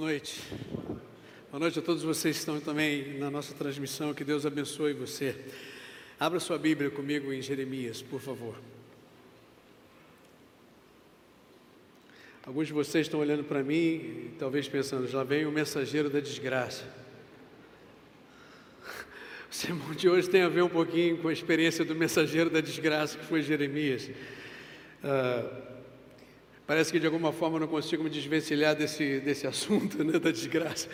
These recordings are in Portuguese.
noite. Boa noite a todos vocês que estão também na nossa transmissão. Que Deus abençoe você. Abra sua Bíblia comigo em Jeremias, por favor. Alguns de vocês estão olhando para mim, talvez pensando, já vem o mensageiro da desgraça. O sermão de hoje tem a ver um pouquinho com a experiência do mensageiro da desgraça que foi Jeremias. Uh, Parece que de alguma forma eu não consigo me desvencilhar desse, desse assunto, né, da desgraça.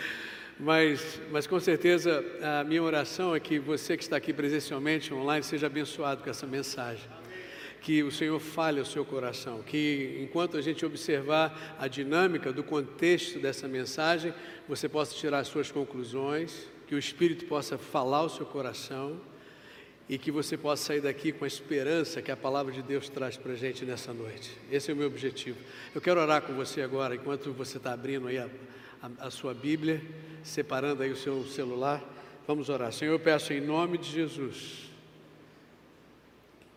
Mas, mas com certeza a minha oração é que você que está aqui presencialmente, online, seja abençoado com essa mensagem. Que o Senhor fale ao seu coração, que enquanto a gente observar a dinâmica do contexto dessa mensagem, você possa tirar as suas conclusões, que o Espírito possa falar ao seu coração e que você possa sair daqui com a esperança que a palavra de Deus traz para a gente nessa noite. Esse é o meu objetivo. Eu quero orar com você agora, enquanto você está abrindo aí a, a, a sua Bíblia, separando aí o seu celular. Vamos orar. Senhor, eu peço em nome de Jesus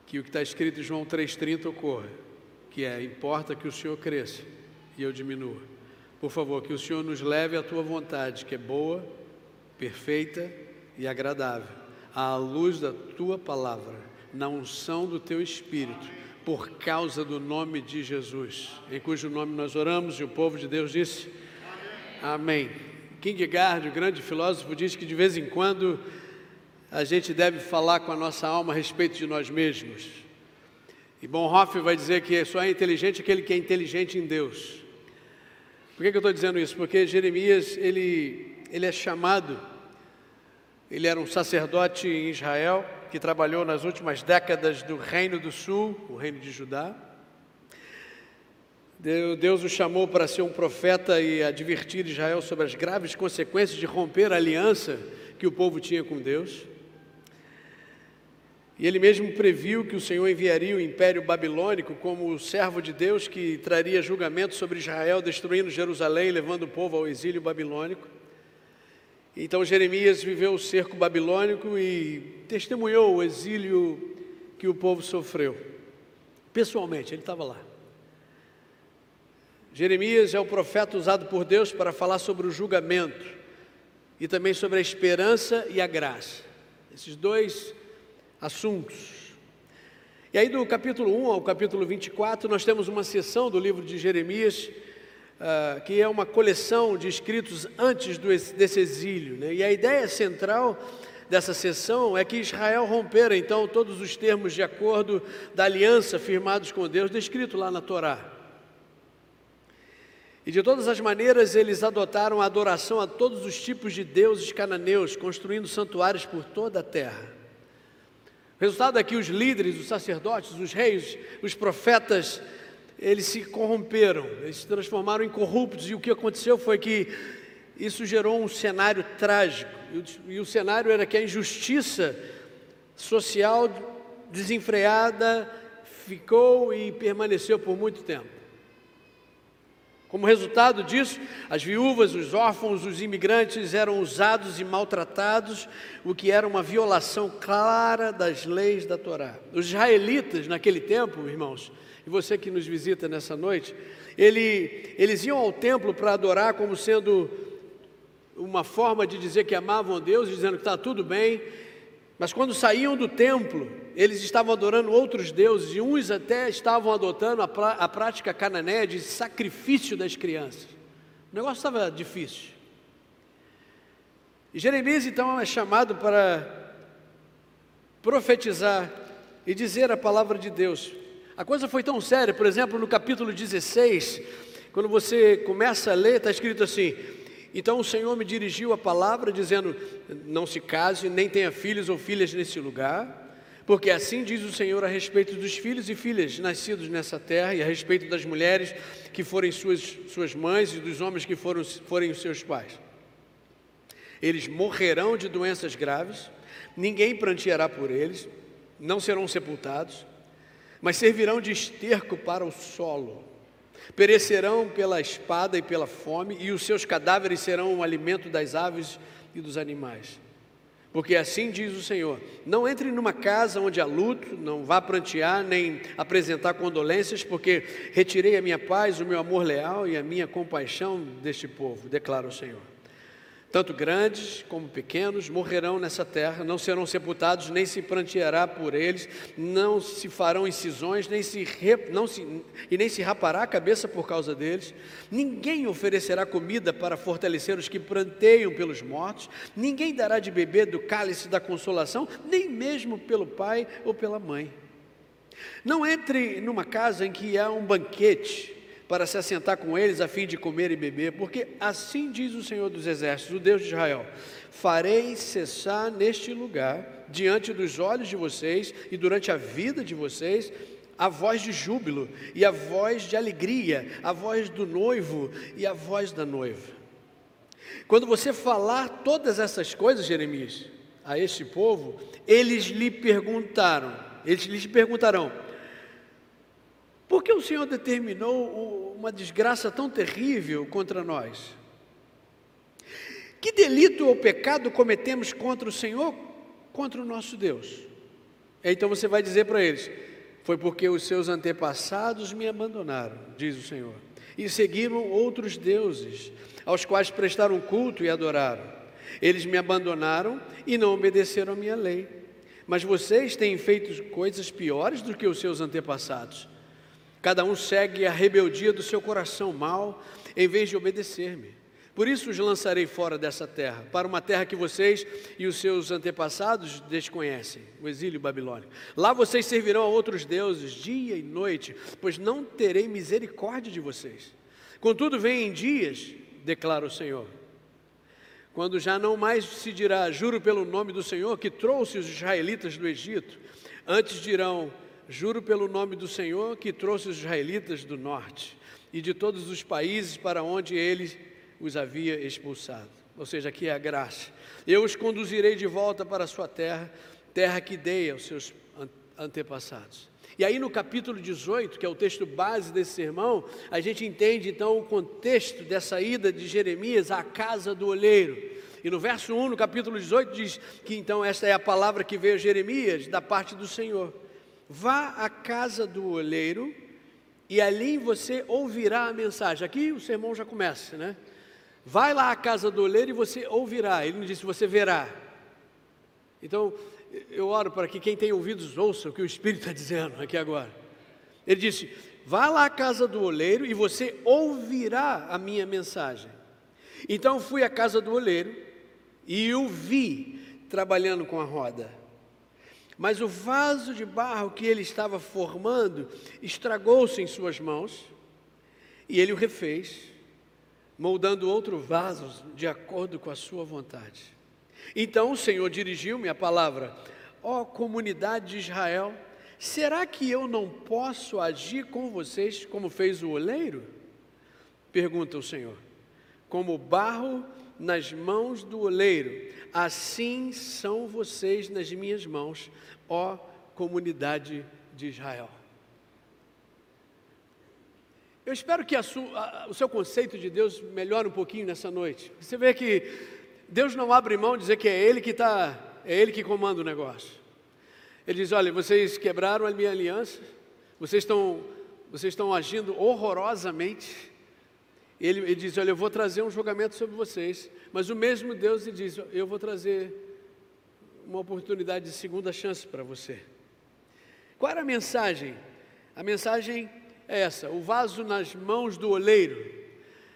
que o que está escrito em João 3,30 ocorra, que é: importa que o Senhor cresça e eu diminua. Por favor, que o Senhor nos leve à tua vontade, que é boa, perfeita e agradável à luz da tua palavra, na unção do teu espírito, por causa do nome de Jesus, em cujo nome nós oramos e o povo de Deus disse: Amém. Kierkegaard, o grande filósofo, diz que de vez em quando a gente deve falar com a nossa alma a respeito de nós mesmos. E Bonhoeffer vai dizer que só é inteligente aquele que é inteligente em Deus. Por que, que eu estou dizendo isso? Porque Jeremias, ele, ele é chamado ele era um sacerdote em Israel que trabalhou nas últimas décadas do Reino do Sul, o Reino de Judá. Deus o chamou para ser um profeta e advertir Israel sobre as graves consequências de romper a aliança que o povo tinha com Deus. E ele mesmo previu que o Senhor enviaria o império babilônico como o servo de Deus que traria julgamento sobre Israel, destruindo Jerusalém, levando o povo ao exílio babilônico. Então Jeremias viveu o cerco babilônico e testemunhou o exílio que o povo sofreu. Pessoalmente, ele estava lá. Jeremias é o profeta usado por Deus para falar sobre o julgamento e também sobre a esperança e a graça. Esses dois assuntos. E aí, do capítulo 1 ao capítulo 24, nós temos uma sessão do livro de Jeremias uh, que é uma coleção de escritos antes do, desse exílio. Né? E a ideia central dessa sessão é que Israel rompera então todos os termos de acordo da aliança firmados com Deus, descrito lá na Torá. E de todas as maneiras eles adotaram a adoração a todos os tipos de deuses cananeus, construindo santuários por toda a terra. O resultado é que os líderes, os sacerdotes, os reis, os profetas eles se corromperam, eles se transformaram em corruptos, e o que aconteceu foi que isso gerou um cenário trágico, e o, cenário era que a injustiça social desenfreada ficou e permaneceu por muito tempo. Como resultado disso, as viúvas, os órfãos, os imigrantes eram usados e maltratados, o que era uma violação clara das leis da Torá. Os israelitas, naquele tempo, irmãos, e você que nos visita nessa noite, ele, eles iam ao templo para adorar como sendo uma forma de dizer que amavam a Deus, dizendo que está tudo bem, mas quando saíam do templo, eles estavam adorando outros deuses e uns até estavam adotando a, pra, a prática cananeia de sacrifício das crianças. O negócio estava difícil. E Jeremias então é chamado para profetizar e dizer a palavra de Deus. A coisa foi tão séria, por exemplo, no capítulo 16, quando você começa a ler, está escrito assim: Então o Senhor me dirigiu a palavra, dizendo: Não se case, nem tenha filhos ou filhas nesse lugar, porque assim diz o Senhor a respeito dos filhos e filhas nascidos nessa terra, e a respeito das mulheres que forem suas, suas mães e dos homens que foram, forem os seus pais. Eles morrerão de doenças graves, ninguém pranteará por eles, não serão sepultados mas servirão de esterco para o solo. Perecerão pela espada e pela fome, e os seus cadáveres serão o alimento das aves e dos animais. Porque assim diz o Senhor: não entre numa casa onde há luto, não vá prantear nem apresentar condolências, porque retirei a minha paz, o meu amor leal e a minha compaixão deste povo, declara o Senhor. Tanto grandes como pequenos morrerão nessa terra, não serão sepultados, nem se pranteará por eles, não se farão incisões, nem se, não se, e nem se rapará a cabeça por causa deles. Ninguém oferecerá comida para fortalecer os que pranteiam pelos mortos, ninguém dará de beber do cálice da consolação, nem mesmo pelo pai ou pela mãe. Não entre numa casa em que há um banquete, para se assentar com eles a fim de comer e beber, porque assim diz o Senhor dos Exércitos, o Deus de Israel: farei cessar neste lugar, diante dos olhos de vocês e durante a vida de vocês, a voz de júbilo e a voz de alegria, a voz do noivo e a voz da noiva. Quando você falar todas essas coisas, Jeremias, a este povo, eles lhe perguntaram, eles lhe perguntarão: por que o Senhor determinou uma desgraça tão terrível contra nós? Que delito ou pecado cometemos contra o Senhor, contra o nosso Deus? Então você vai dizer para eles: Foi porque os seus antepassados me abandonaram, diz o Senhor, e seguiram outros deuses, aos quais prestaram culto e adoraram. Eles me abandonaram e não obedeceram a minha lei. Mas vocês têm feito coisas piores do que os seus antepassados. Cada um segue a rebeldia do seu coração mal, em vez de obedecer-me. Por isso os lançarei fora dessa terra, para uma terra que vocês e os seus antepassados desconhecem, o exílio babilônico. Lá vocês servirão a outros deuses dia e noite, pois não terei misericórdia de vocês. Contudo, vem em dias, declara o Senhor, quando já não mais se dirá, juro pelo nome do Senhor que trouxe os israelitas do Egito, antes dirão, Juro pelo nome do Senhor que trouxe os israelitas do norte e de todos os países para onde ele os havia expulsado. Ou seja, aqui é a graça. Eu os conduzirei de volta para a sua terra, terra que dei aos seus antepassados. E aí no capítulo 18, que é o texto base desse sermão, a gente entende então o contexto dessa ida de Jeremias à casa do olheiro. E no verso 1, no capítulo 18, diz que então esta é a palavra que veio a Jeremias da parte do Senhor. Vá à casa do oleiro e ali você ouvirá a mensagem. Aqui o sermão já começa, né? Vai lá à casa do oleiro e você ouvirá. Ele não disse, você verá. Então, eu oro para que quem tem ouvidos ouça o que o Espírito está dizendo aqui agora. Ele disse: Vá lá à casa do oleiro e você ouvirá a minha mensagem. Então fui à casa do oleiro e o vi trabalhando com a roda. Mas o vaso de barro que ele estava formando estragou-se em suas mãos e ele o refez, moldando outro vaso de acordo com a sua vontade. Então o Senhor dirigiu-me a palavra: Ó oh, comunidade de Israel, será que eu não posso agir com vocês como fez o oleiro? Pergunta o Senhor. Como barro nas mãos do oleiro, assim são vocês nas minhas mãos, ó comunidade de Israel. Eu espero que a sua, a, o seu conceito de Deus melhore um pouquinho nessa noite. Você vê que Deus não abre mão de dizer que é Ele que está, é Ele que comanda o negócio. Ele diz: olha, vocês quebraram a minha aliança, vocês estão, vocês estão agindo horrorosamente. Ele, ele diz: olha, eu vou trazer um julgamento sobre vocês. Mas o mesmo Deus lhe diz: eu vou trazer uma oportunidade de segunda chance para você. Qual era a mensagem? A mensagem é essa: o vaso nas mãos do oleiro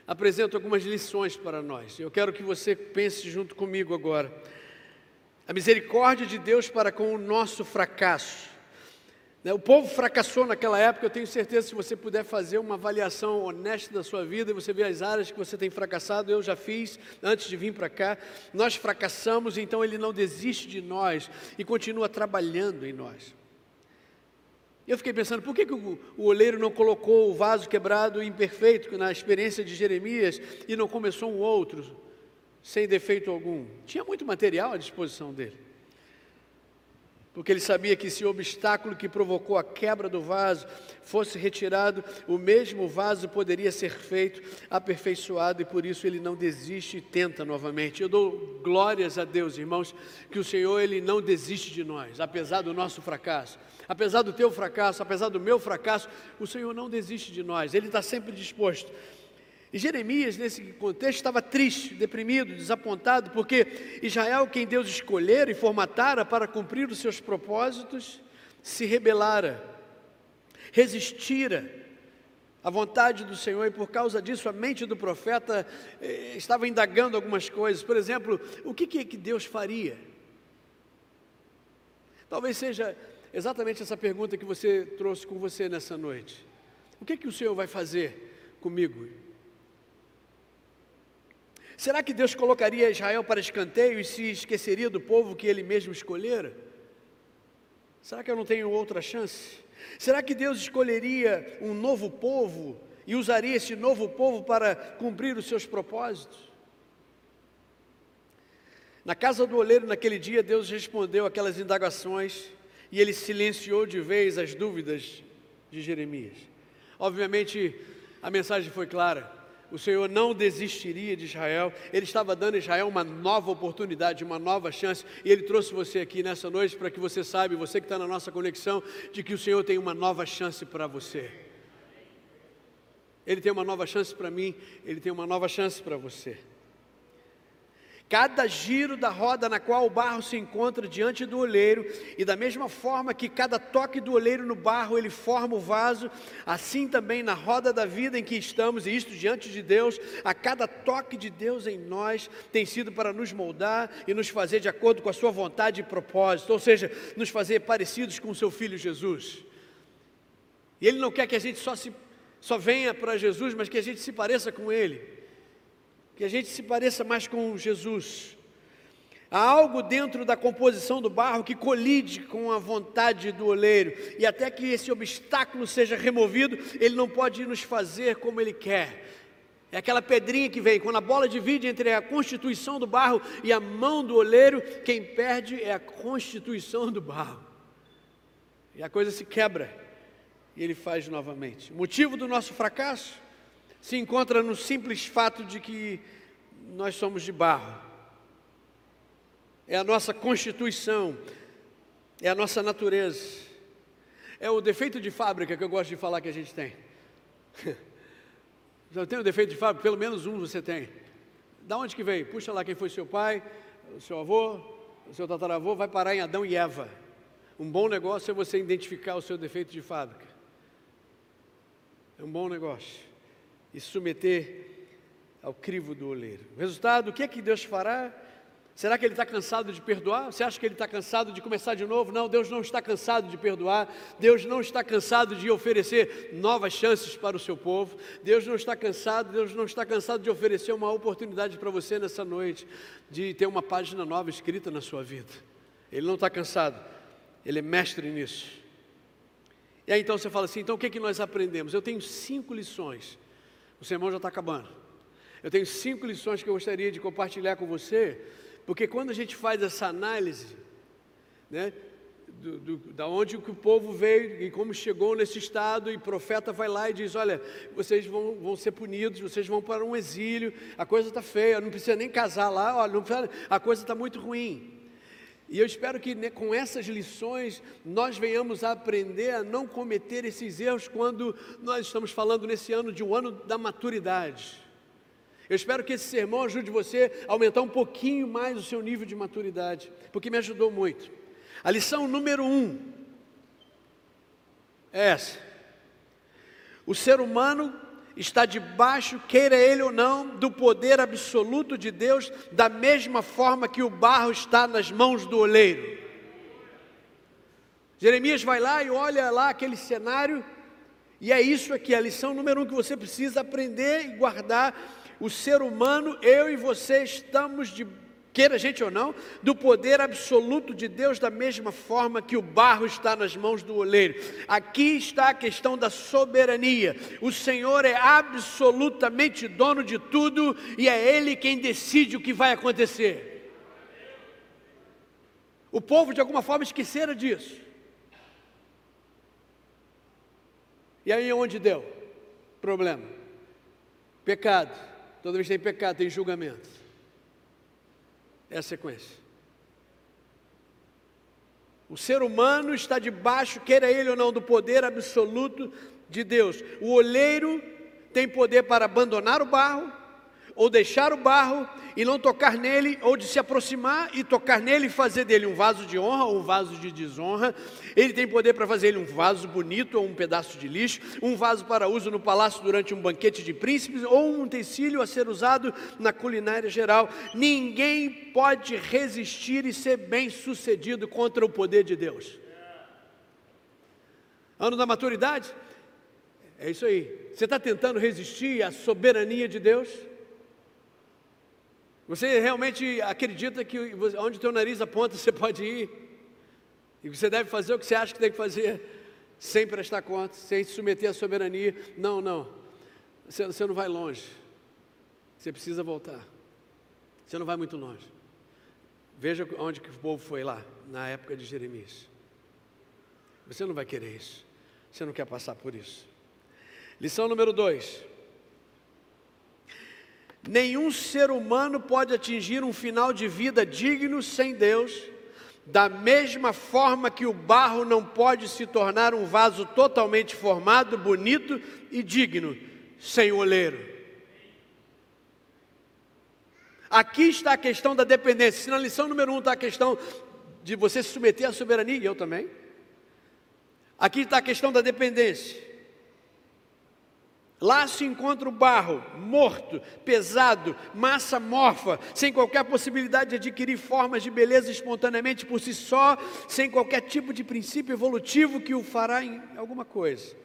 apresenta algumas lições para nós. Eu quero que você pense junto comigo agora. A misericórdia de Deus para com o nosso fracasso. Né, o povo fracassou naquela época. Eu tenho certeza, se você puder fazer uma avaliação honesta da sua vida e você ver as áreas que você tem fracassado, eu já fiz antes de vir para cá. Nós fracassamos, então Ele não desiste de nós e continua trabalhando em nós. Eu fiquei pensando, por que, que o, o oleiro não colocou o vaso quebrado imperfeito na experiência de Jeremias e não começou um outro, sem defeito algum? Tinha muito material à disposição dele. Porque ele sabia que se o obstáculo que provocou a quebra do vaso fosse retirado, o mesmo vaso poderia ser feito aperfeiçoado e por isso ele não desiste e tenta novamente. Eu dou glórias a Deus, irmãos, que o Senhor ele não desiste de nós, apesar do nosso fracasso. Apesar do teu fracasso, apesar do meu fracasso, o Senhor não desiste de nós, Ele está sempre disposto e Jeremias, nesse contexto, estava triste, deprimido, desapontado, porque Israel, quem Deus escolhera e formatara para cumprir os seus propósitos, se rebelara, resistira à vontade do Senhor, e por causa disso a mente do profeta eh, estava indagando algumas coisas. Por exemplo, o que, que Deus faria? Talvez seja exatamente essa pergunta que você trouxe com você nessa noite. O que, que o Senhor vai fazer comigo? Será que Deus colocaria Israel para escanteio e se esqueceria do povo que ele mesmo escolhera? Será que eu não tenho outra chance? Será que Deus escolheria um novo povo e usaria esse novo povo para cumprir os seus propósitos? Na casa do oleiro, naquele dia, Deus respondeu aquelas indagações e ele silenciou de vez as dúvidas de Jeremias. Obviamente, a mensagem foi clara o Senhor não desistiria de Israel, Ele estava dando a Israel uma nova oportunidade, uma nova chance, e Ele trouxe você aqui nessa noite para que você saiba, você que está na nossa conexão, de que o Senhor tem uma nova chance para você. Ele tem uma nova chance para mim, Ele tem uma nova chance para você. Cada giro da roda na qual o barro se encontra diante do olheiro, e da mesma forma que cada toque do olheiro no barro ele forma o vaso, assim também na roda da vida em que estamos, e isto diante de Deus, a cada toque de Deus em nós tem sido para nos moldar e nos fazer de acordo com a Sua vontade e propósito, ou seja, nos fazer parecidos com o Seu Filho Jesus. E Ele não quer que a gente só, se, só venha para Jesus, mas que a gente se pareça com Ele que a gente se pareça mais com Jesus. Há algo dentro da composição do barro que colide com a vontade do oleiro, e até que esse obstáculo seja removido, ele não pode nos fazer como ele quer. É aquela pedrinha que vem, quando a bola divide entre a constituição do barro e a mão do oleiro, quem perde é a constituição do barro. E a coisa se quebra, e ele faz novamente. O motivo do nosso fracasso se encontra no simples fato de que nós somos de barro. É a nossa constituição, é a nossa natureza. É o defeito de fábrica que eu gosto de falar que a gente tem. Já tem o defeito de fábrica? Pelo menos um você tem. Da onde que veio? Puxa lá quem foi seu pai, seu avô, seu tataravô, vai parar em Adão e Eva. Um bom negócio é você identificar o seu defeito de fábrica. É um bom negócio e submeter ao crivo do oleiro. O resultado, o que é que Deus fará? Será que ele está cansado de perdoar? Você acha que ele está cansado de começar de novo? Não, Deus não está cansado de perdoar. Deus não está cansado de oferecer novas chances para o seu povo. Deus não está cansado, Deus não está cansado de oferecer uma oportunidade para você nessa noite de ter uma página nova escrita na sua vida. Ele não está cansado. Ele é mestre nisso. E aí então você fala assim: então o que, é que nós aprendemos? Eu tenho cinco lições o sermão já está acabando. Eu tenho cinco lições que eu gostaria de compartilhar com você, porque quando a gente faz essa análise, né, do, do, da onde o que o povo veio e como chegou nesse estado, e profeta vai lá e diz: Olha, vocês vão, vão ser punidos, vocês vão para um exílio, a coisa está feia, não precisa nem casar lá, olha, a coisa está muito ruim. E eu espero que né, com essas lições nós venhamos a aprender a não cometer esses erros quando nós estamos falando nesse ano de um ano da maturidade. Eu espero que esse sermão ajude você a aumentar um pouquinho mais o seu nível de maturidade, porque me ajudou muito. A lição número um é essa: o ser humano está debaixo, queira ele ou não, do poder absoluto de Deus, da mesma forma que o barro está nas mãos do oleiro. Jeremias vai lá e olha lá aquele cenário, e é isso aqui, a lição número um que você precisa aprender e guardar. O ser humano, eu e você, estamos de queira a gente ou não, do poder absoluto de Deus, da mesma forma que o barro está nas mãos do oleiro. Aqui está a questão da soberania. O Senhor é absolutamente dono de tudo e é Ele quem decide o que vai acontecer. O povo, de alguma forma, esquecera disso. E aí onde deu? Problema. Pecado. Toda vez que tem pecado, tem julgamento. É a sequência. O ser humano está debaixo, queira ele ou não, do poder absoluto de Deus. O olheiro tem poder para abandonar o barro, ou deixar o barro e não tocar nele, ou de se aproximar e tocar nele e fazer dele um vaso de honra ou um vaso de desonra. Ele tem poder para fazer ele um vaso bonito ou um pedaço de lixo, um vaso para uso no palácio durante um banquete de príncipes ou um utensílio a ser usado na culinária geral. Ninguém pode resistir e ser bem sucedido contra o poder de Deus. Ano da maturidade? É isso aí. Você está tentando resistir à soberania de Deus? Você realmente acredita que onde teu nariz aponta você pode ir? E você deve fazer o que você acha que tem que fazer, sem prestar conta, sem se submeter à soberania. Não, não. Você, você não vai longe. Você precisa voltar. Você não vai muito longe. Veja onde que o povo foi lá, na época de Jeremias. Você não vai querer isso. Você não quer passar por isso. Lição número dois. Nenhum ser humano pode atingir um final de vida digno sem Deus, da mesma forma que o barro não pode se tornar um vaso totalmente formado, bonito e digno sem o oleiro. Aqui está a questão da dependência. Se na lição número um está a questão de você se submeter à soberania, e eu também. Aqui está a questão da dependência. Lá se encontra o barro, morto, pesado, massa morfa, sem qualquer possibilidade de adquirir formas de beleza espontaneamente por si só, sem qualquer tipo de princípio evolutivo que o fará em alguma coisa.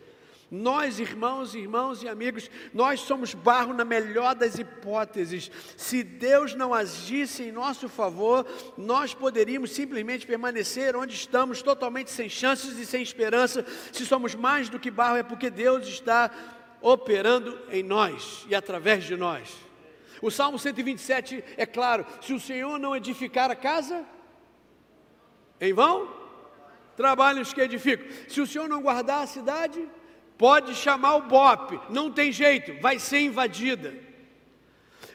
Nós, irmãos, irmãos e amigos, nós somos barro na melhor das hipóteses. Se Deus não agisse em nosso favor, nós poderíamos simplesmente permanecer onde estamos, totalmente sem chances e sem esperança. Se somos mais do que barro, é porque Deus está operando em nós e através de nós. O Salmo 127 é claro: se o Senhor não edificar a casa, em vão, trabalham os que edificam. Se o Senhor não guardar a cidade, pode chamar o BOP, não tem jeito, vai ser invadida.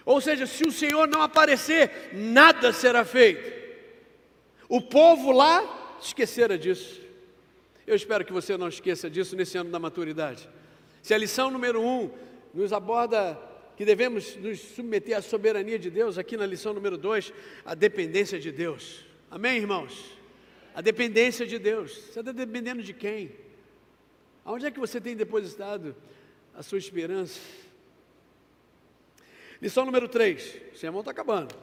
Ou seja, se o Senhor não aparecer, nada será feito. O povo lá esquecera disso. Eu espero que você não esqueça disso nesse ano da maturidade. Se a lição número um nos aborda que devemos nos submeter à soberania de Deus, aqui na lição número dois, a dependência de Deus. Amém, irmãos? A dependência de Deus. Você está dependendo de quem? Aonde é que você tem depositado a sua esperança? Lição número 3, o sermão está acabando.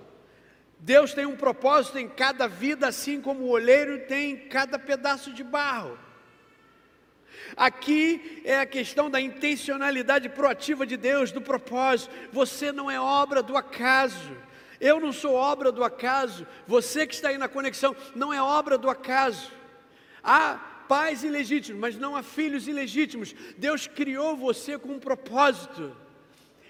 Deus tem um propósito em cada vida, assim como o olheiro tem em cada pedaço de barro. Aqui é a questão da intencionalidade proativa de Deus, do propósito. Você não é obra do acaso. Eu não sou obra do acaso. Você que está aí na conexão não é obra do acaso. Há pais ilegítimos, mas não há filhos ilegítimos. Deus criou você com um propósito.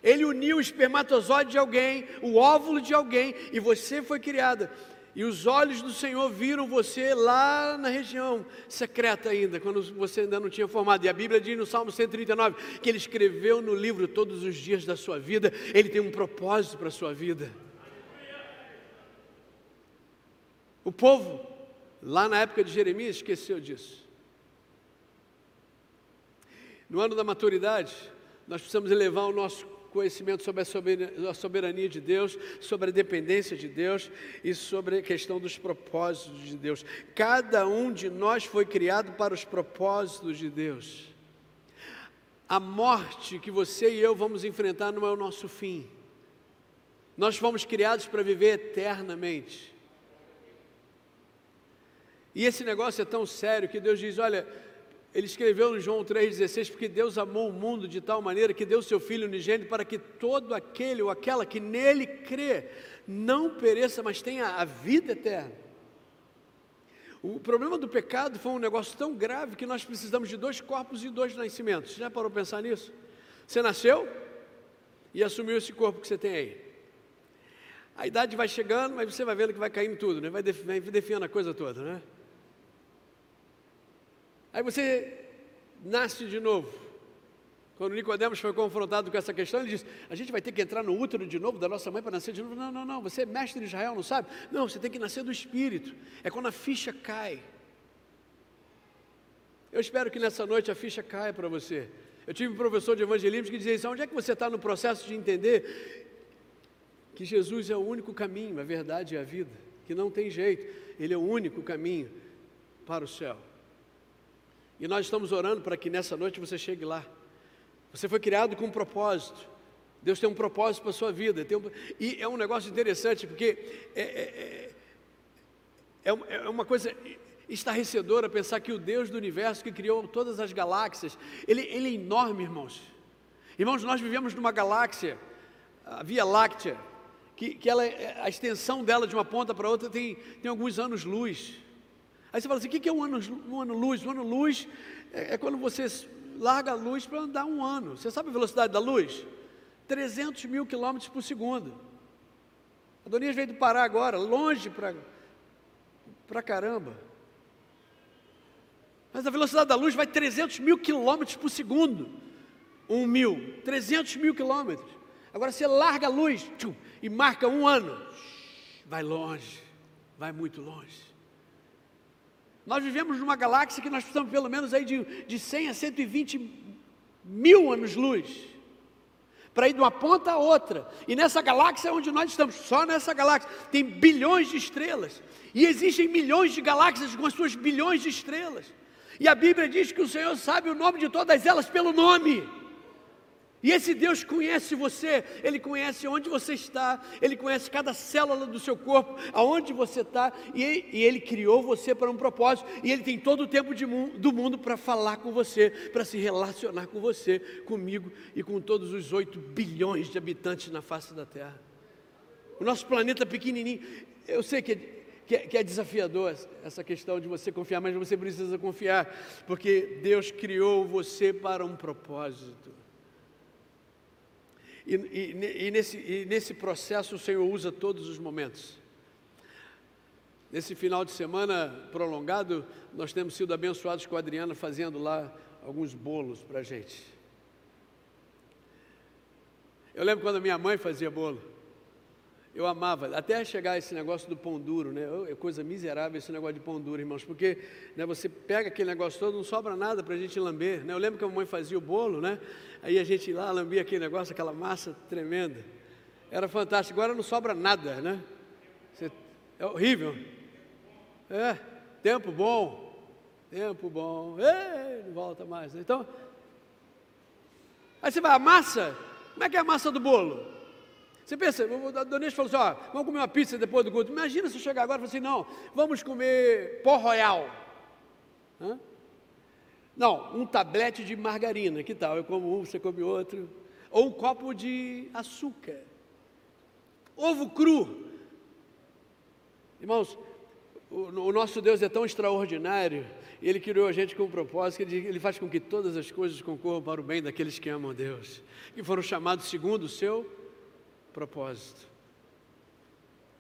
Ele uniu o espermatozoide de alguém, o óvulo de alguém, e você foi criada. E os olhos do Senhor viram você lá na região secreta ainda, quando você ainda não tinha formado. E a Bíblia diz no Salmo 139 que Ele escreveu no livro todos os dias da sua vida, Ele tem um propósito para a sua vida. O povo, lá na época de Jeremias, esqueceu disso. No ano da maturidade, nós precisamos elevar o nosso conhecimento sobre a soberania de Deus, sobre a dependência de Deus e sobre a questão dos propósitos de Deus. Cada um de nós foi criado para os propósitos de Deus. A morte que você e eu vamos enfrentar não é o nosso fim. Nós fomos criados para viver eternamente. E esse negócio é tão sério que Deus diz: olha, ele escreveu no João 3,16, porque Deus amou o mundo de tal maneira que deu seu Filho unigênito para que todo aquele ou aquela que nele crê não pereça, mas tenha a vida eterna. O problema do pecado foi um negócio tão grave que nós precisamos de dois corpos e dois nascimentos. Você já parou para pensar nisso? Você nasceu e assumiu esse corpo que você tem aí. A idade vai chegando, mas você vai vendo que vai caindo tudo, né? vai, definhando a coisa toda. Né? Aí você nasce de novo. Quando Nicodemos foi confrontado com essa questão, ele disse: A gente vai ter que entrar no útero de novo da nossa mãe para nascer de novo. Não, não, não, você é mestre de Israel, não sabe? Não, você tem que nascer do Espírito. É quando a ficha cai. Eu espero que nessa noite a ficha caia para você. Eu tive um professor de evangelismo que dizia isso: onde é que você está no processo de entender que Jesus é o único caminho, a verdade e a vida, que não tem jeito, Ele é o único caminho para o céu. E nós estamos orando para que nessa noite você chegue lá. Você foi criado com um propósito. Deus tem um propósito para a sua vida. Um... E é um negócio interessante, porque é, é, é, é, é uma coisa estarrecedora pensar que o Deus do universo que criou todas as galáxias, ele, ele é enorme, irmãos. Irmãos, nós vivemos numa galáxia, a Via Láctea, que, que ela, a extensão dela de uma ponta para outra tem, tem alguns anos-luz. Aí você fala assim: o que é um ano-luz? Um ano -luz? Um ano-luz é, é quando você larga a luz para andar um ano. Você sabe a velocidade da luz? 300 mil quilômetros por segundo. A Donias veio do Pará agora, longe para caramba. Mas a velocidade da luz vai 300 mil quilômetros por segundo. Um mil, 300 mil quilômetros. Agora você larga a luz tchum, e marca um ano. Vai longe, vai muito longe. Nós vivemos numa galáxia que nós precisamos pelo menos aí de, de 100 a 120 mil anos-luz para ir de uma ponta a outra. E nessa galáxia é onde nós estamos, só nessa galáxia, tem bilhões de estrelas. E existem milhões de galáxias com as suas bilhões de estrelas. E a Bíblia diz que o Senhor sabe o nome de todas elas pelo nome. E esse Deus conhece você, Ele conhece onde você está, Ele conhece cada célula do seu corpo, aonde você está, e, e Ele criou você para um propósito, e Ele tem todo o tempo de, do mundo para falar com você, para se relacionar com você, comigo e com todos os 8 bilhões de habitantes na face da Terra. O nosso planeta pequenininho, eu sei que é que é, que é desafiador essa questão de você confiar, mas você precisa confiar, porque Deus criou você para um propósito. E, e, e, nesse, e nesse processo o Senhor usa todos os momentos. Nesse final de semana prolongado, nós temos sido abençoados com a Adriana fazendo lá alguns bolos para a gente. Eu lembro quando minha mãe fazia bolo. Eu amava, até chegar esse negócio do pão duro, né? É coisa miserável esse negócio de pão duro, irmãos, porque né, você pega aquele negócio todo, não sobra nada para a gente lamber, né? Eu lembro que a mamãe fazia o bolo, né? Aí a gente lá lambia aquele negócio, aquela massa tremenda. Era fantástico, agora não sobra nada, né? Você, é horrível. É, tempo bom, tempo bom, Ei, não volta mais. Né? Então, aí você vai, a massa, como é que é a massa do bolo? Você pensa, a Dona falou assim: ó, vamos comer uma pizza depois do culto. Imagina se eu chegar agora e falar assim: não, vamos comer pó royal. Hã? Não, um tablete de margarina, que tal? Eu como um, você come outro. Ou um copo de açúcar. Ovo cru. Irmãos, o, o nosso Deus é tão extraordinário, Ele criou a gente com um propósito, que ele, ele faz com que todas as coisas concorram para o bem daqueles que amam a Deus, que foram chamados segundo o seu propósito.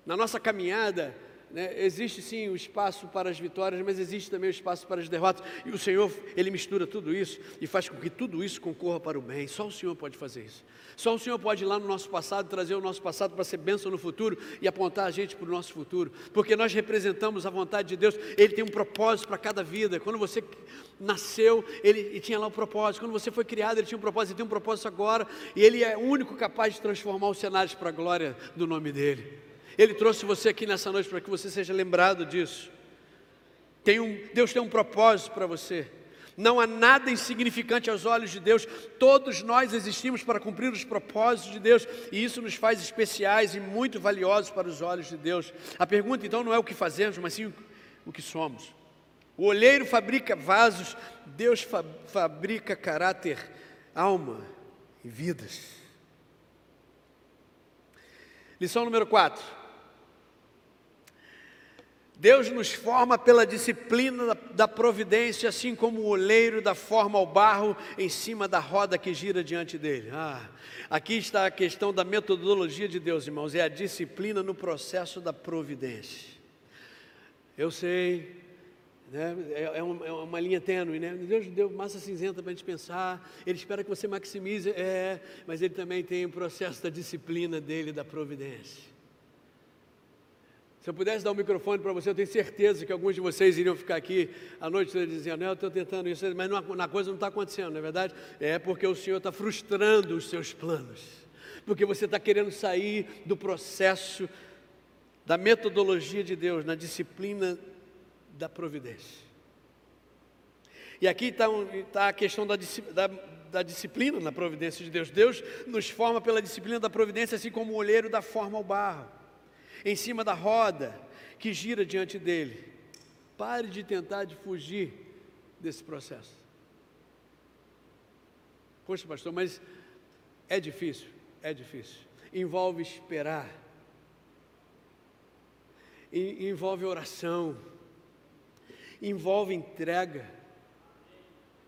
Na nossa caminhada, né, existe sim o espaço para as vitórias, mas existe também o espaço para as derrotas. E o Senhor, Ele mistura tudo isso e faz com que tudo isso concorra para o bem. Só o Senhor pode fazer isso. Só o Senhor pode ir lá no nosso passado, trazer o nosso passado para ser bênção no futuro e apontar a gente para o nosso futuro. Porque nós representamos a vontade de Deus. Ele tem um propósito para cada vida. Quando você nasceu, ele, ele tinha lá um propósito. Quando você foi criado, ele tinha um propósito. Ele tem um propósito agora. E Ele é o único capaz de transformar os cenários para a glória do nome dEle. Ele trouxe você aqui nessa noite para que você seja lembrado disso. Tem um, Deus tem um propósito para você. Não há nada insignificante aos olhos de Deus. Todos nós existimos para cumprir os propósitos de Deus e isso nos faz especiais e muito valiosos para os olhos de Deus. A pergunta então não é o que fazemos, mas sim o que somos. O olheiro fabrica vasos, Deus fa fabrica caráter, alma e vidas. Lição número 4. Deus nos forma pela disciplina da providência, assim como o oleiro dá forma ao barro em cima da roda que gira diante dele. Ah, aqui está a questão da metodologia de Deus, irmãos, é a disciplina no processo da providência. Eu sei, né, é, é, uma, é uma linha tênue, né? Deus deu massa cinzenta para a gente pensar, Ele espera que você maximize, é, mas Ele também tem o processo da disciplina dele, da providência. Se eu pudesse dar o um microfone para você, eu tenho certeza que alguns de vocês iriam ficar aqui à noite dizendo, eu estou tentando isso, mas não, a coisa não está acontecendo, não é verdade? É porque o Senhor está frustrando os seus planos, porque você está querendo sair do processo da metodologia de Deus, na disciplina da providência. E aqui está tá a questão da, da, da, disciplina na providência de Deus. Deus nos forma pela disciplina da providência, assim como o olheiro dá forma ao barro em cima da roda que gira diante dele. Pare de tentar de fugir desse processo. Poxa, pastor, mas é difícil, é difícil. Envolve esperar, envolve oração, envolve entrega.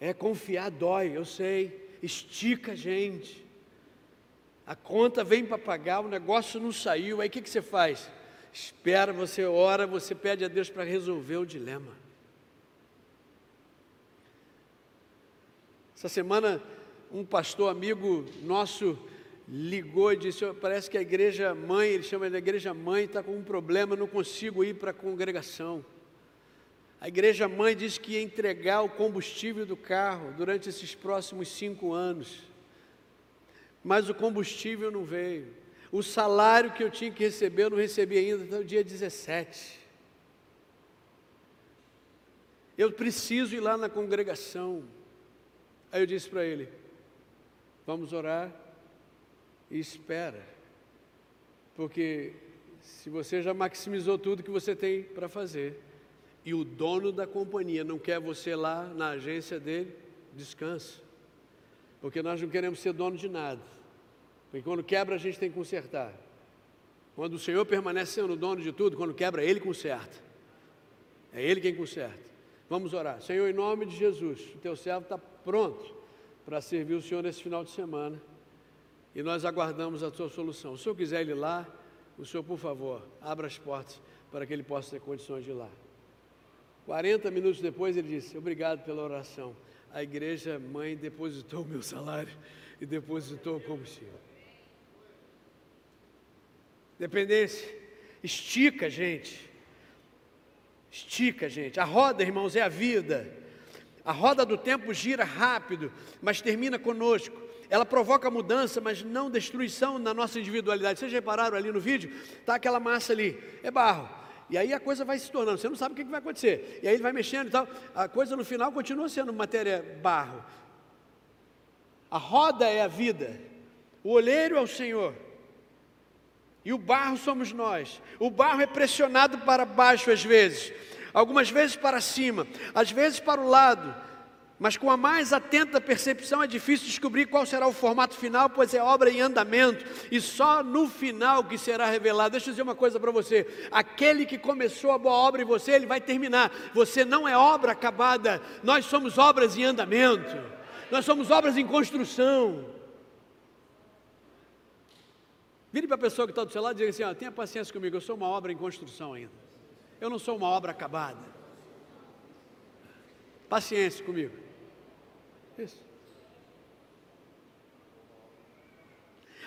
É confiar dói, eu sei. Estica a gente a conta vem para pagar, o negócio não saiu, aí o que, que você faz? Espera, você ora, você pede a Deus para resolver o dilema. Essa semana, um pastor amigo nosso ligou e disse: Parece que a igreja mãe, ele chama de igreja mãe, está com um problema, não consigo ir para a congregação. A igreja mãe disse que ia entregar o combustível do carro durante esses próximos cinco anos mas o combustível não veio. O salário que eu tinha que receber, eu não recebi ainda até o dia 17. Eu preciso ir lá na congregação. Aí eu disse para ele: Vamos orar e espera, porque se você já maximizou tudo que você tem para fazer, e o dono da companhia não quer você lá na agência dele, descansa. Porque nós não queremos ser dono de nada. Porque quando quebra, a gente tem que consertar. Quando o Senhor permanece sendo dono de tudo, quando quebra, Ele conserta. É Ele quem conserta. Vamos orar. Senhor, em nome de Jesus, o teu servo está pronto para servir o Senhor nesse final de semana. E nós aguardamos a sua solução. Se o Senhor quiser ir lá, o Senhor, por favor, abra as portas para que ele possa ter condições de ir lá. 40 minutos depois ele disse: Obrigado pela oração a igreja mãe depositou o meu salário e depositou o combustível. Dependência. Estica, gente. Estica, gente. A roda, irmãos, é a vida. A roda do tempo gira rápido, mas termina conosco. Ela provoca mudança, mas não destruição na nossa individualidade. Vocês repararam ali no vídeo? Está aquela massa ali, é barro. E aí a coisa vai se tornando, você não sabe o que vai acontecer. E aí ele vai mexendo e tal. A coisa no final continua sendo matéria barro. A roda é a vida. O olheiro é o Senhor. E o barro somos nós. O barro é pressionado para baixo às vezes, algumas vezes para cima, às vezes para o lado mas com a mais atenta percepção é difícil descobrir qual será o formato final, pois é obra em andamento e só no final que será revelado. Deixa eu dizer uma coisa para você: aquele que começou a boa obra em você, ele vai terminar. Você não é obra acabada, nós somos obras em andamento, nós somos obras em construção. Vire para a pessoa que está do seu lado e diga assim: ó, tenha paciência comigo, eu sou uma obra em construção ainda. Eu não sou uma obra acabada. Paciência comigo. Isso.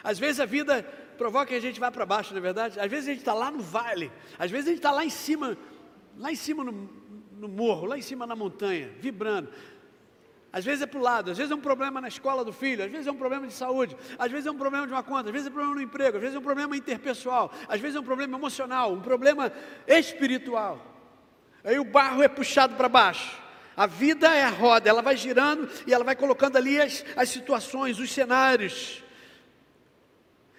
Às vezes a vida provoca que a gente vá para baixo, não é verdade? Às vezes a gente está lá no vale, às vezes a gente está lá em cima, lá em cima no, no morro, lá em cima na montanha, vibrando. Às vezes é para o lado, às vezes é um problema na escola do filho, às vezes é um problema de saúde, às vezes é um problema de uma conta, às vezes é um problema no emprego, às vezes é um problema interpessoal, às vezes é um problema emocional, um problema espiritual. Aí o barro é puxado para baixo. A vida é a roda, ela vai girando e ela vai colocando ali as, as situações, os cenários.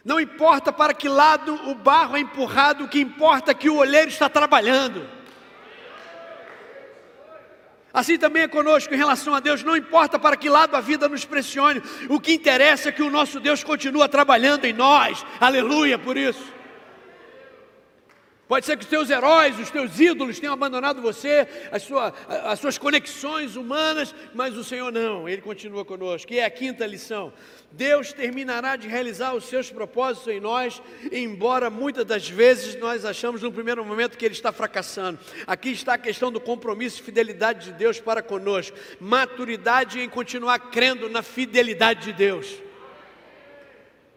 Não importa para que lado o barro é empurrado, o que importa é que o olheiro está trabalhando. Assim também é conosco em relação a Deus, não importa para que lado a vida nos pressione, o que interessa é que o nosso Deus continua trabalhando em nós, aleluia por isso. Pode ser que os teus heróis, os teus ídolos tenham abandonado você, as, sua, as suas conexões humanas, mas o Senhor não, Ele continua conosco. E é a quinta lição: Deus terminará de realizar os seus propósitos em nós, embora muitas das vezes nós achamos no primeiro momento que Ele está fracassando. Aqui está a questão do compromisso e fidelidade de Deus para conosco, maturidade em continuar crendo na fidelidade de Deus.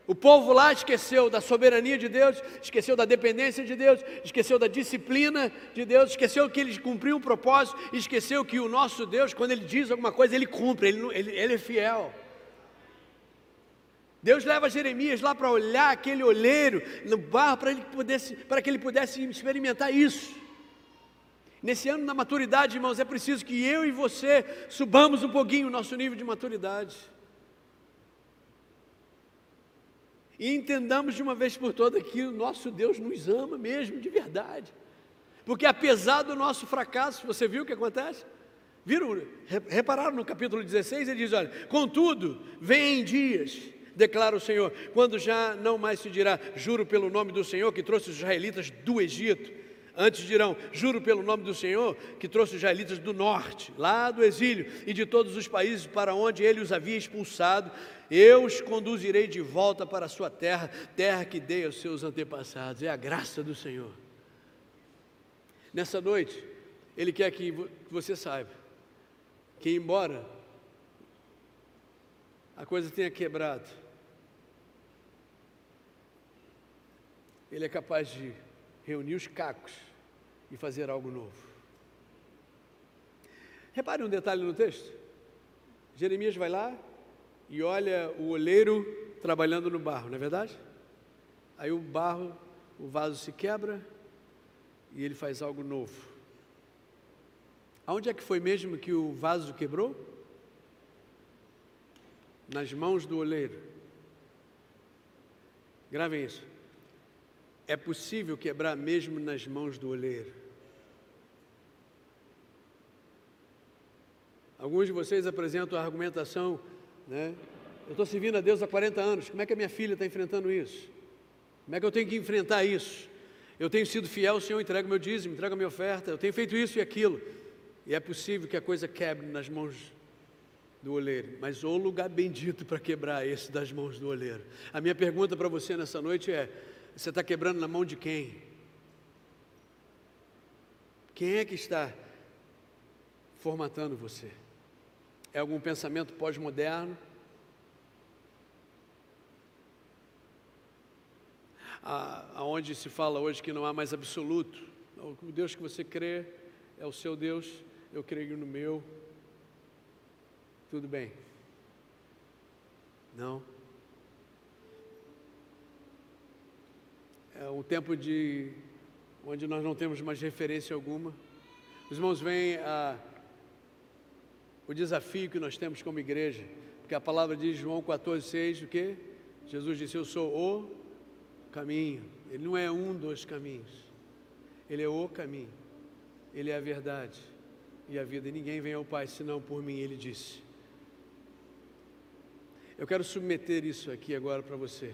O povo lá esqueceu da soberania de Deus, esqueceu da dependência de Deus, esqueceu da disciplina de Deus, esqueceu que ele cumpriu o propósito, esqueceu que o nosso Deus, quando ele diz alguma coisa, ele cumpre, ele, ele, ele é fiel. Deus leva Jeremias lá para olhar aquele olheiro no barro para, ele pudesse, para que ele pudesse experimentar isso. Nesse ano da maturidade, irmãos, é preciso que eu e você subamos um pouquinho o nosso nível de maturidade. E entendamos de uma vez por todas que o nosso Deus nos ama mesmo, de verdade. Porque apesar do nosso fracasso, você viu o que acontece? Viram? Repararam no capítulo 16? Ele diz: Olha, contudo, vem dias, declara o Senhor, quando já não mais se dirá, juro pelo nome do Senhor que trouxe os israelitas do Egito. Antes dirão, juro pelo nome do Senhor que trouxe os israelitas do norte, lá do exílio e de todos os países para onde ele os havia expulsado eu os conduzirei de volta para a sua terra, terra que dei aos seus antepassados. É a graça do Senhor. Nessa noite, Ele quer que você saiba que, embora a coisa tenha quebrado, Ele é capaz de reunir os cacos e fazer algo novo. Repare um detalhe no texto. Jeremias vai lá, e olha o oleiro trabalhando no barro, não é verdade? Aí o barro, o vaso se quebra e ele faz algo novo. Aonde é que foi mesmo que o vaso quebrou? Nas mãos do oleiro. Gravem isso. É possível quebrar mesmo nas mãos do oleiro. Alguns de vocês apresentam a argumentação né? Eu estou servindo a Deus há 40 anos, como é que a minha filha está enfrentando isso? Como é que eu tenho que enfrentar isso? Eu tenho sido fiel ao Senhor, entrego meu dízimo, entrego minha oferta, eu tenho feito isso e aquilo. E é possível que a coisa quebre nas mãos do oleiro, mas o lugar bendito para quebrar esse das mãos do oleiro. A minha pergunta para você nessa noite é: você está quebrando na mão de quem? Quem é que está formatando você? É algum pensamento pós-moderno? Aonde se fala hoje que não há mais absoluto. O Deus que você crê é o seu Deus, eu creio no meu. Tudo bem. Não. É um tempo de onde nós não temos mais referência alguma. Os irmãos vêm a o desafio que nós temos como igreja, porque a palavra diz João 14,6, o que? Jesus disse, eu sou o caminho, ele não é um dos caminhos, ele é o caminho, ele é a verdade e a vida, e ninguém vem ao Pai senão por mim, ele disse. Eu quero submeter isso aqui agora para você,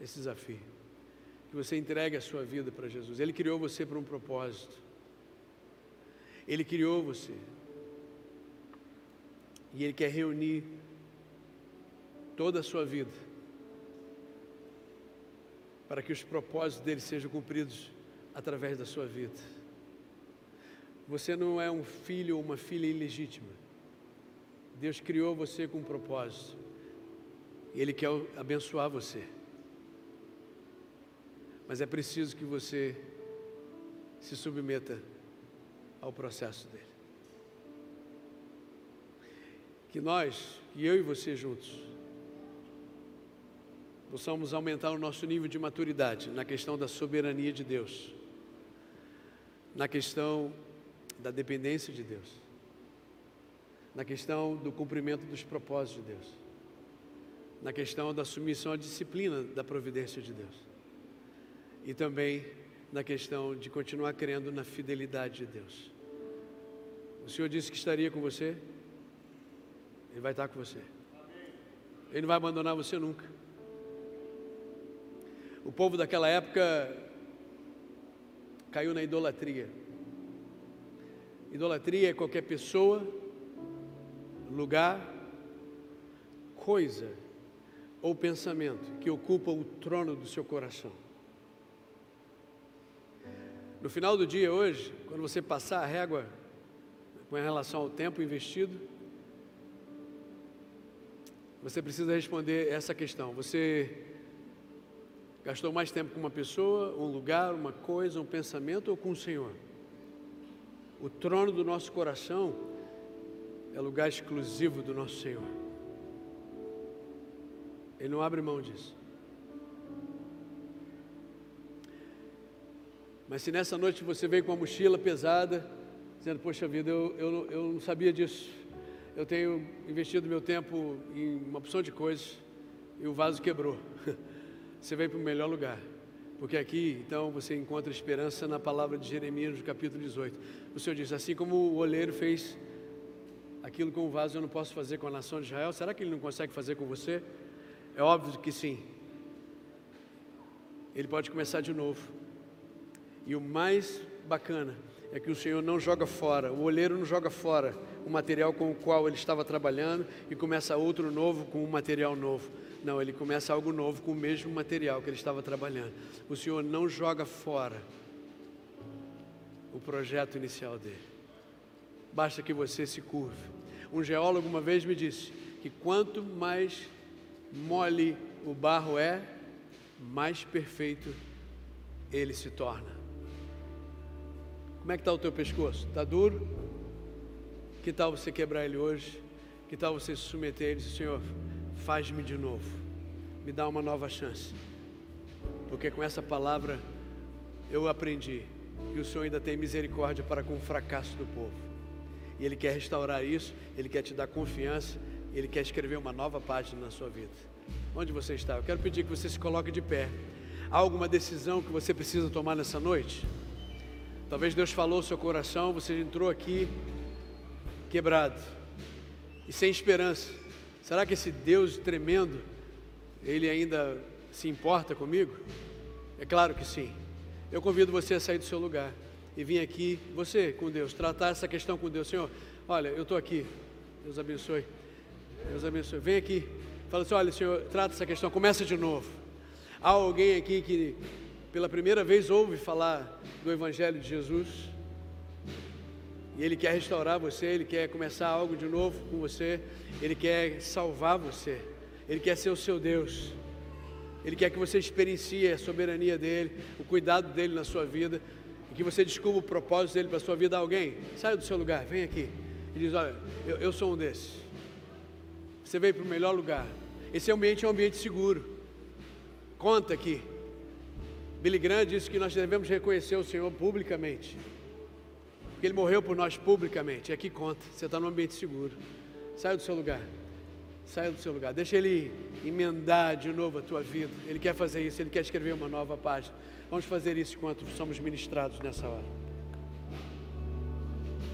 esse desafio. Que você entregue a sua vida para Jesus. Ele criou você para um propósito. Ele criou você e Ele quer reunir toda a sua vida para que os propósitos dele sejam cumpridos através da sua vida. Você não é um filho ou uma filha ilegítima. Deus criou você com um propósito. E Ele quer abençoar você. Mas é preciso que você se submeta ao processo dele. Que nós, e eu e você juntos, possamos aumentar o nosso nível de maturidade na questão da soberania de Deus, na questão da dependência de Deus, na questão do cumprimento dos propósitos de Deus, na questão da submissão à disciplina da providência de Deus e também na questão de continuar crendo na fidelidade de Deus. O Senhor disse que estaria com você. Ele vai estar com você. Ele não vai abandonar você nunca. O povo daquela época caiu na idolatria. Idolatria é qualquer pessoa, lugar, coisa ou pensamento que ocupa o trono do seu coração. No final do dia hoje, quando você passar a régua com relação ao tempo investido, você precisa responder essa questão. Você gastou mais tempo com uma pessoa, um lugar, uma coisa, um pensamento ou com o Senhor? O trono do nosso coração é lugar exclusivo do nosso Senhor. Ele não abre mão disso. Mas se nessa noite você veio com uma mochila pesada, dizendo, poxa vida, eu, eu, eu não sabia disso. Eu tenho investido meu tempo em uma opção de coisas e o vaso quebrou. Você veio para o melhor lugar. Porque aqui, então, você encontra esperança na palavra de Jeremias, no capítulo 18. O Senhor diz: Assim como o oleiro fez aquilo com o vaso, eu não posso fazer com a nação de Israel, será que ele não consegue fazer com você? É óbvio que sim. Ele pode começar de novo. E o mais bacana é que o Senhor não joga fora, o olheiro não joga fora o material com o qual ele estava trabalhando e começa outro novo com um material novo. Não, ele começa algo novo com o mesmo material que ele estava trabalhando. O Senhor não joga fora o projeto inicial dele. Basta que você se curve. Um geólogo uma vez me disse que quanto mais mole o barro é, mais perfeito ele se torna. Como é que está o teu pescoço? Está duro? Que tal você quebrar ele hoje? Que tal você se submeter a ele Senhor, faz-me de novo, me dá uma nova chance. Porque com essa palavra eu aprendi que o Senhor ainda tem misericórdia para com o fracasso do povo. E Ele quer restaurar isso, Ele quer te dar confiança, Ele quer escrever uma nova página na sua vida. Onde você está? Eu quero pedir que você se coloque de pé. Há alguma decisão que você precisa tomar nessa noite? Talvez Deus falou no seu coração, você entrou aqui quebrado e sem esperança. Será que esse Deus tremendo, ele ainda se importa comigo? É claro que sim. Eu convido você a sair do seu lugar e vir aqui, você com Deus, tratar essa questão com Deus. Senhor, olha, eu estou aqui. Deus abençoe. Deus abençoe. Vem aqui. Fala assim: olha, Senhor, trata essa questão. Começa de novo. Há alguém aqui que pela primeira vez ouve falar do Evangelho de Jesus e Ele quer restaurar você, Ele quer começar algo de novo com você, Ele quer salvar você, Ele quer ser o seu Deus, Ele quer que você experiencie a soberania dEle, o cuidado dEle na sua vida, e que você descubra o propósito dEle para a sua vida. Alguém, saia do seu lugar, vem aqui e diz: Olha, eu, eu sou um desses. Você veio para o melhor lugar. Esse ambiente é um ambiente seguro. Conta aqui. Billy Graham disse que nós devemos reconhecer o Senhor publicamente. Porque Ele morreu por nós publicamente. E aqui conta, você está num ambiente seguro. Saia do seu lugar. Saia do seu lugar. Deixa Ele emendar de novo a tua vida. Ele quer fazer isso, Ele quer escrever uma nova página. Vamos fazer isso enquanto somos ministrados nessa hora.